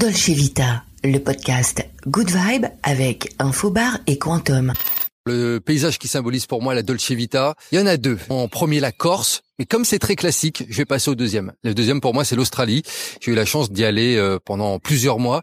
Dolce Vita, le podcast Good Vibe avec Infobar et Quantum. Le paysage qui symbolise pour moi la Dolce Vita, il y en a deux. En premier, la Corse. Mais comme c'est très classique, je vais passer au deuxième. Le deuxième pour moi, c'est l'Australie. J'ai eu la chance d'y aller euh, pendant plusieurs mois.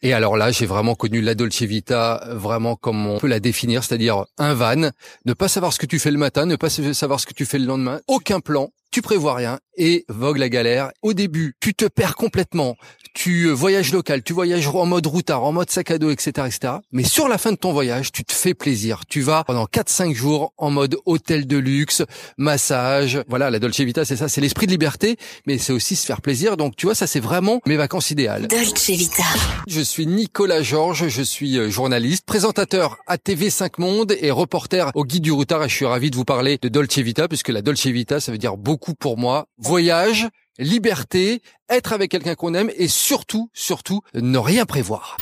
Et alors là, j'ai vraiment connu la Dolce Vita, vraiment comme on peut la définir, c'est-à-dire un van, ne pas savoir ce que tu fais le matin, ne pas savoir ce que tu fais le lendemain, aucun plan, tu prévois rien et vogue la galère. Au début, tu te perds complètement. Tu euh, voyages local, tu voyages en mode routard, en mode sac à dos, etc., etc. Mais sur la fin de ton voyage, tu te fais plaisir. Tu vas pendant 4-5 jours en mode hôtel de luxe, massage. Voilà, la Dolce Vita, c'est ça, c'est l'esprit de liberté, mais c'est aussi se faire plaisir. Donc, tu vois, ça, c'est vraiment mes vacances idéales. Dolce Vita. Je suis Nicolas Georges, je suis euh, journaliste, présentateur à TV 5 Monde et reporter au Guide du Routard et je suis ravi de vous parler de Dolce Vita puisque la Dolce Vita, ça veut dire beaucoup pour moi. Voyage, liberté, être avec quelqu'un qu'on aime et surtout, surtout, ne rien prévoir.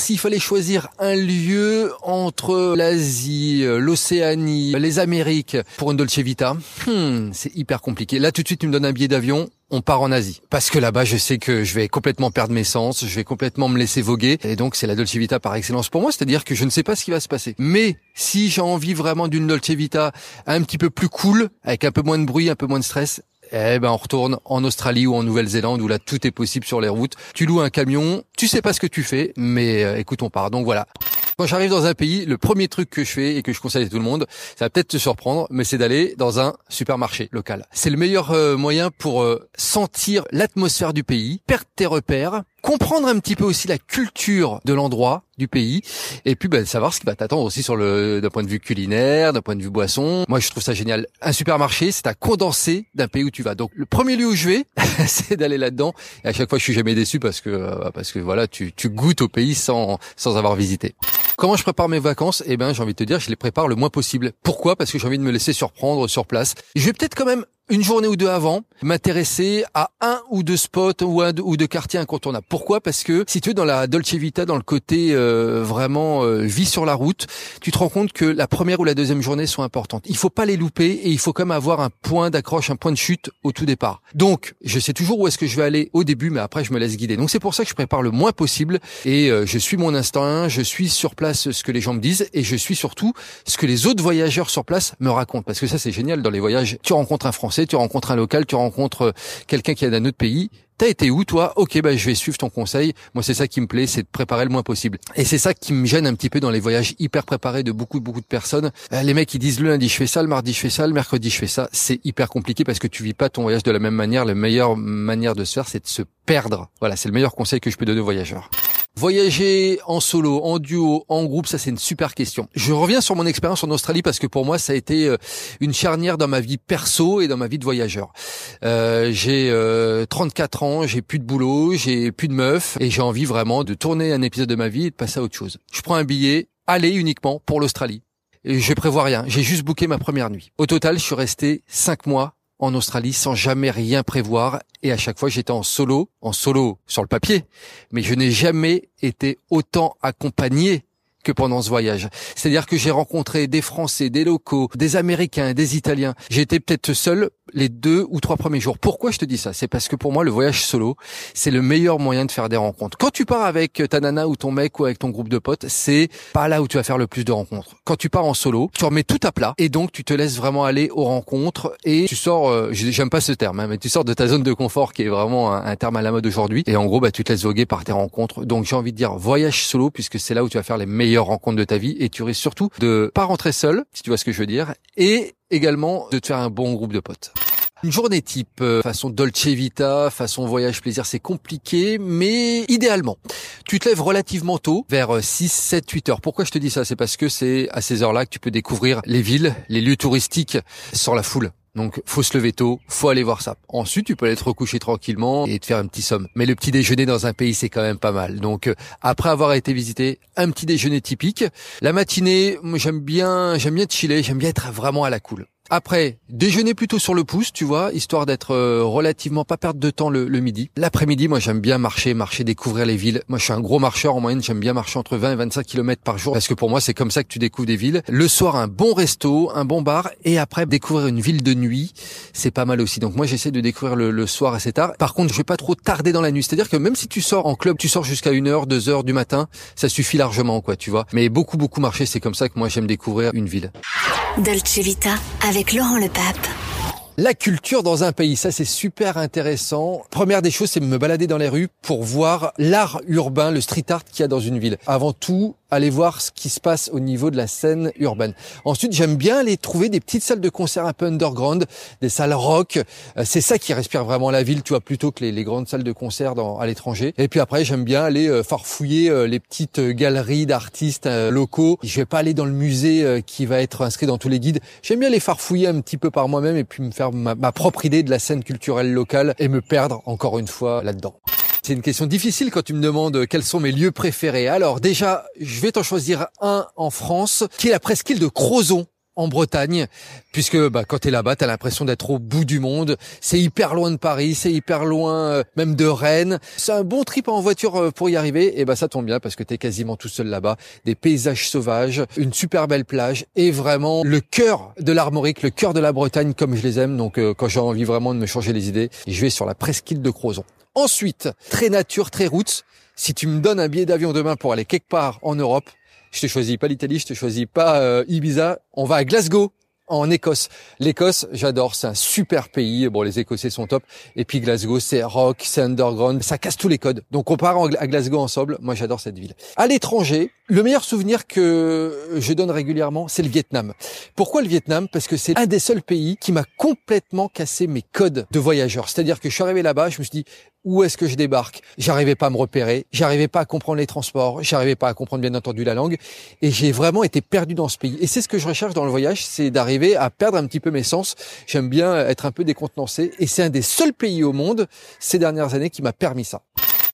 S'il fallait choisir un lieu entre l'Asie, l'Océanie, les Amériques pour une Dolce Vita, hmm, c'est hyper compliqué. Là, tout de suite, tu me donnes un billet d'avion, on part en Asie. Parce que là-bas, je sais que je vais complètement perdre mes sens, je vais complètement me laisser voguer. Et donc, c'est la Dolce Vita par excellence pour moi, c'est-à-dire que je ne sais pas ce qui va se passer. Mais si j'ai envie vraiment d'une Dolce Vita un petit peu plus cool, avec un peu moins de bruit, un peu moins de stress, eh ben on retourne en Australie ou en Nouvelle-Zélande où là tout est possible sur les routes. Tu loues un camion, tu sais pas ce que tu fais, mais euh, écoute on part. Donc voilà. Quand j'arrive dans un pays, le premier truc que je fais et que je conseille à tout le monde, ça va peut-être te surprendre, mais c'est d'aller dans un supermarché local. C'est le meilleur euh, moyen pour euh, sentir l'atmosphère du pays, perdre tes repères, comprendre un petit peu aussi la culture de l'endroit, du pays, et puis ben, savoir ce qui va t'attendre aussi sur le d'un point de vue culinaire, d'un point de vue boisson. Moi, je trouve ça génial. Un supermarché, c'est à condenser d'un pays où tu vas. Donc, le premier lieu où je vais, c'est d'aller là-dedans. Et à chaque fois, je suis jamais déçu parce que euh, parce que voilà, tu tu goûtes au pays sans sans avoir visité. Comment je prépare mes vacances? Eh ben, j'ai envie de te dire, je les prépare le moins possible. Pourquoi? Parce que j'ai envie de me laisser surprendre sur place. Je vais peut-être quand même une journée ou deux avant, m'intéresser à un ou deux spots ou un ou deux quartiers incontournables. Pourquoi? Parce que si tu es dans la Dolce Vita, dans le côté euh, vraiment euh, vie sur la route, tu te rends compte que la première ou la deuxième journée sont importantes. Il faut pas les louper et il faut quand même avoir un point d'accroche, un point de chute au tout départ. Donc, je sais toujours où est-ce que je vais aller au début, mais après je me laisse guider. Donc c'est pour ça que je prépare le moins possible et euh, je suis mon instinct, je suis sur place ce que les gens me disent et je suis surtout ce que les autres voyageurs sur place me racontent. Parce que ça c'est génial dans les voyages. Tu rencontres un Français tu rencontres un local, tu rencontres euh, quelqu'un qui est d'un autre pays. T'as été où toi? Ok, bah je vais suivre ton conseil. Moi, c'est ça qui me plaît, c'est de préparer le moins possible. Et c'est ça qui me gêne un petit peu dans les voyages hyper préparés de beaucoup beaucoup de personnes. Euh, les mecs, ils disent le lundi je fais ça, le mardi je fais ça, le mercredi je fais ça. C'est hyper compliqué parce que tu vis pas ton voyage de la même manière. La meilleure manière de se faire, c'est de se perdre. Voilà, c'est le meilleur conseil que je peux donner aux voyageurs. Voyager en solo, en duo, en groupe, ça c'est une super question. Je reviens sur mon expérience en Australie parce que pour moi ça a été euh, une charnière dans ma vie perso et dans ma vie de voyageur. Euh, j'ai 34 euh, ans, j'ai plus de boulot, j'ai plus de meuf et j'ai envie vraiment de tourner un épisode de ma vie et de passer à autre chose. Je prends un billet, aller uniquement pour l'Australie. Je prévois rien, j'ai juste booké ma première nuit. Au total, je suis resté 5 mois en Australie sans jamais rien prévoir et à chaque fois j'étais en solo, en solo sur le papier, mais je n'ai jamais été autant accompagné que pendant ce voyage. C'est-à-dire que j'ai rencontré des Français, des locaux, des Américains, des Italiens. J'étais peut-être seul les deux ou trois premiers jours. Pourquoi je te dis ça? C'est parce que pour moi, le voyage solo, c'est le meilleur moyen de faire des rencontres. Quand tu pars avec ta nana ou ton mec ou avec ton groupe de potes, c'est pas là où tu vas faire le plus de rencontres. Quand tu pars en solo, tu remets tout à plat et donc tu te laisses vraiment aller aux rencontres et tu sors, euh, j'aime pas ce terme, hein, mais tu sors de ta zone de confort qui est vraiment un, terme à la mode aujourd'hui et en gros, bah, tu te laisses voguer par tes rencontres. Donc j'ai envie de dire voyage solo puisque c'est là où tu vas faire les meilleures rencontres de ta vie et tu risques surtout de pas rentrer seul, si tu vois ce que je veux dire, et également de te faire un bon groupe de potes. Une journée type, euh, façon Dolce Vita, façon voyage plaisir, c'est compliqué, mais idéalement, tu te lèves relativement tôt, vers 6, 7, 8 heures. Pourquoi je te dis ça? C'est parce que c'est à ces heures-là que tu peux découvrir les villes, les lieux touristiques sans la foule. Donc, faut se lever tôt, faut aller voir ça. Ensuite, tu peux aller te recoucher tranquillement et te faire un petit somme. Mais le petit déjeuner dans un pays, c'est quand même pas mal. Donc, euh, après avoir été visité, un petit déjeuner typique. La matinée, j'aime bien, j'aime bien chiller, j'aime bien être vraiment à la cool. Après, déjeuner plutôt sur le pouce, tu vois, histoire d'être euh, relativement pas perdre de temps le, midi. L'après-midi, moi j'aime bien marcher, marcher, découvrir les villes. Moi je suis un gros marcheur en moyenne, j'aime bien marcher entre 20 et 25 km par jour parce que pour moi c'est comme ça que tu découvres des villes. Le soir, un bon resto, un bon bar et après découvrir une ville de nuit, c'est pas mal aussi. Donc moi j'essaie de découvrir le, soir assez tard. Par contre, je vais pas trop tarder dans la nuit. C'est-à-dire que même si tu sors en club, tu sors jusqu'à 1h, 2h du matin, ça suffit largement quoi, tu vois. Mais beaucoup beaucoup marcher, c'est comme ça que moi j'aime découvrir une ville. Dolce Vita avec Laurent Le Pape. La culture dans un pays, ça c'est super intéressant. Première des choses, c'est me balader dans les rues pour voir l'art urbain, le street art qu'il y a dans une ville. Avant tout, aller voir ce qui se passe au niveau de la scène urbaine. Ensuite, j'aime bien aller trouver des petites salles de concert un peu underground, des salles rock. Euh, c'est ça qui respire vraiment la ville, tu vois, plutôt que les, grandes salles de concert dans, à l'étranger. Et puis après, j'aime bien aller euh, farfouiller euh, les petites galeries d'artistes locaux. Je vais pas aller dans le musée qui va être inscrit dans tous les guides. J'aime bien les farfouiller un petit peu par moi-même et puis me faire ma, ma propre idée de la scène culturelle locale et me perdre encore une fois là-dedans. C'est une question difficile quand tu me demandes quels sont mes lieux préférés. Alors déjà, je vais t'en choisir un en France, qui est la presqu'île de Crozon en Bretagne, puisque bah, quand tu es là-bas, tu as l'impression d'être au bout du monde. C'est hyper loin de Paris, c'est hyper loin euh, même de Rennes. C'est un bon trip en voiture euh, pour y arriver. Et bah ça tombe bien parce que tu es quasiment tout seul là-bas. Des paysages sauvages, une super belle plage et vraiment le cœur de l'Armorique, le cœur de la Bretagne comme je les aime. Donc euh, quand j'ai envie vraiment de me changer les idées, je vais sur la presqu'île de Crozon. Ensuite, très nature, très route. Si tu me donnes un billet d'avion demain pour aller quelque part en Europe, je te choisis pas l'Italie, je te choisis pas euh, Ibiza, on va à Glasgow en Écosse. L'Écosse, j'adore, c'est un super pays. Bon, les Écossais sont top. Et puis Glasgow, c'est rock, c'est underground, ça casse tous les codes. Donc on part à Glasgow ensemble. Moi, j'adore cette ville. À l'étranger, le meilleur souvenir que je donne régulièrement, c'est le Vietnam. Pourquoi le Vietnam? Parce que c'est un des seuls pays qui m'a complètement cassé mes codes de voyageur. C'est-à-dire que je suis arrivé là-bas, je me suis dit où est-ce que je débarque? J'arrivais pas à me repérer, j'arrivais pas à comprendre les transports, j'arrivais pas à comprendre bien entendu la langue, et j'ai vraiment été perdu dans ce pays. Et c'est ce que je recherche dans le voyage, c'est d'arriver à perdre un petit peu mes sens. J'aime bien être un peu décontenancé, et c'est un des seuls pays au monde ces dernières années qui m'a permis ça.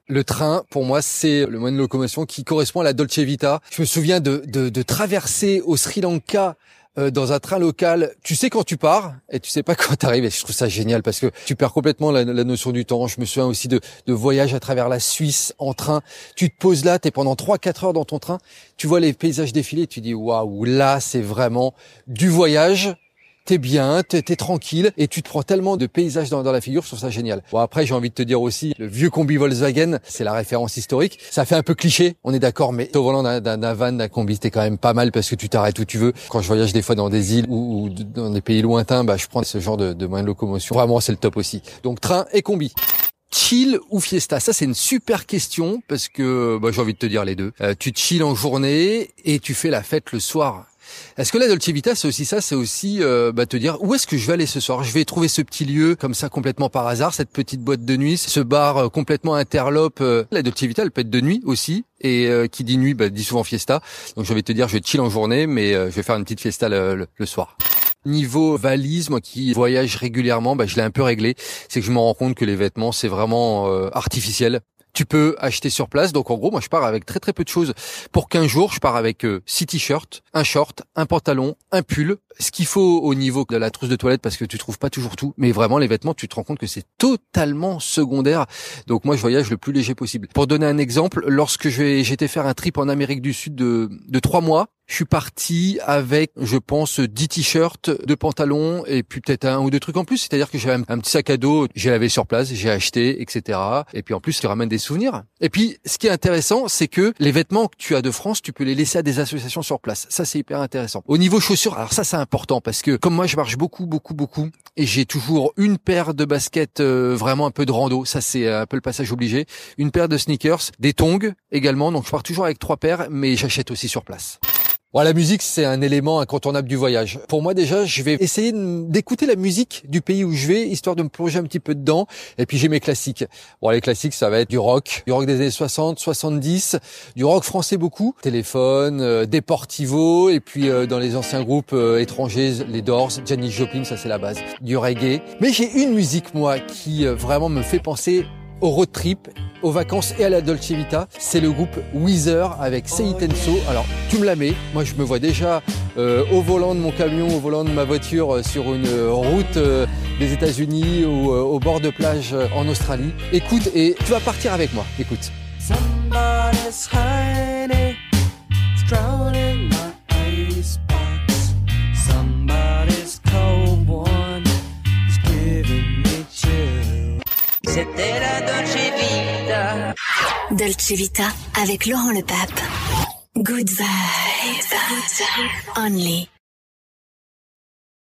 Le train, pour moi, c'est le moyen de locomotion qui correspond à la Dolce Vita. Je me souviens de, de, de traverser au Sri Lanka euh, dans un train local, tu sais quand tu pars et tu sais pas quand tu arrives. Et je trouve ça génial parce que tu perds complètement la, notion du temps. Je me souviens aussi de, de voyages à travers la Suisse en train. Tu te poses là, tu es pendant 3-4 heures dans ton train, tu vois les paysages défiler, tu dis waouh, là c'est vraiment du voyage t'es bien, t'es es tranquille et tu te prends tellement de paysages dans, la figure, je trouve ça génial. Bon après j'ai envie de te dire aussi, le vieux combi Volkswagen, c'est la référence historique. Ça fait un peu cliché, on est d'accord, mais au volant d'un van, d'un combi, c'était quand même pas mal parce que tu t'arrêtes où tu veux. Quand je voyage des fois dans des îles ou, dans des pays lointains, bah je prends ce genre de, de de locomotion. Vraiment c'est le top aussi. Donc train et combi chill ou fiesta? Ça, c'est une super question parce que bah, j'ai envie de te dire les deux. Euh, tu chill en journée et tu fais la fête le soir. Est-ce que la Dolce Vita, c'est aussi ça C'est aussi euh, bah, te dire où est-ce que je vais aller ce soir? Je vais trouver ce petit lieu comme ça complètement par hasard, cette petite boîte de nuit, ce bar euh, complètement interlope. Euh. La Dolce Vita, elle peut être de nuit aussi. Et qui dit nuit, bah, dit souvent fiesta. Donc je vais te dire, je chill en journée, mais je vais faire une petite fiesta le, soir. Niveau valise, moi qui voyage régulièrement, bah, je l'ai un peu réglé. C'est que je me rends compte que les vêtements, c'est vraiment artificiel. Tu peux acheter sur place. Donc en gros, moi je pars avec très très peu de choses. Pour 15 jours, je pars avec euh, six t-shirts, un short, un pantalon, un pull, ce qu'il faut au niveau de la trousse de toilette parce que tu trouves pas toujours tout. Mais vraiment les vêtements, tu te rends compte que c'est totalement secondaire. Donc moi je voyage le plus léger possible. Pour donner un exemple, lorsque j'étais faire un trip en Amérique du Sud de, de trois mois, je suis parti avec, je pense, 10 t-shirts, deux pantalons et puis peut-être un ou deux trucs en plus. C'est-à-dire que j'avais un, petit sac à dos, j'ai lavé sur place, j'ai acheté, etc. Et puis en plus, tu ramènes des souvenirs. Et puis, ce qui est intéressant, c'est que les vêtements que tu as de France, tu peux les laisser à des associations sur place. Ça, c'est hyper intéressant. Au niveau chaussures, alors ça, c'est important parce que comme moi, je marche beaucoup, beaucoup, beaucoup et j'ai toujours une paire de baskets euh, vraiment un peu de rando. Ça, c'est un peu le passage obligé. Une paire de sneakers, des tongs également. Donc, je pars toujours avec trois paires, mais j'achète aussi sur place. Bon, la musique, c'est un élément incontournable du voyage. Pour moi, déjà, je vais essayer d'écouter la musique du pays où je vais, histoire de me plonger un petit peu dedans. Et puis, j'ai mes classiques. Bon, les classiques, ça va être du rock, du rock des années 60, 70, du rock français beaucoup, téléphone, euh, Deportivo, et puis euh, dans les anciens groupes euh, étrangers, les Doors, Janis Joplin, ça c'est la base, du reggae. Mais j'ai une musique, moi, qui vraiment me fait penser au road trip, aux vacances et à la Dolce Vita. C'est le groupe Weezer avec Sei Tenso. Alors, tu me la mets. Moi, je me vois déjà euh, au volant de mon camion, au volant de ma voiture euh, sur une route euh, des États-Unis ou au bord de plage en Australie. Écoute, et tu vas partir avec moi. Écoute. Dolce Vita avec Laurent Le Pape. Good vibes. Only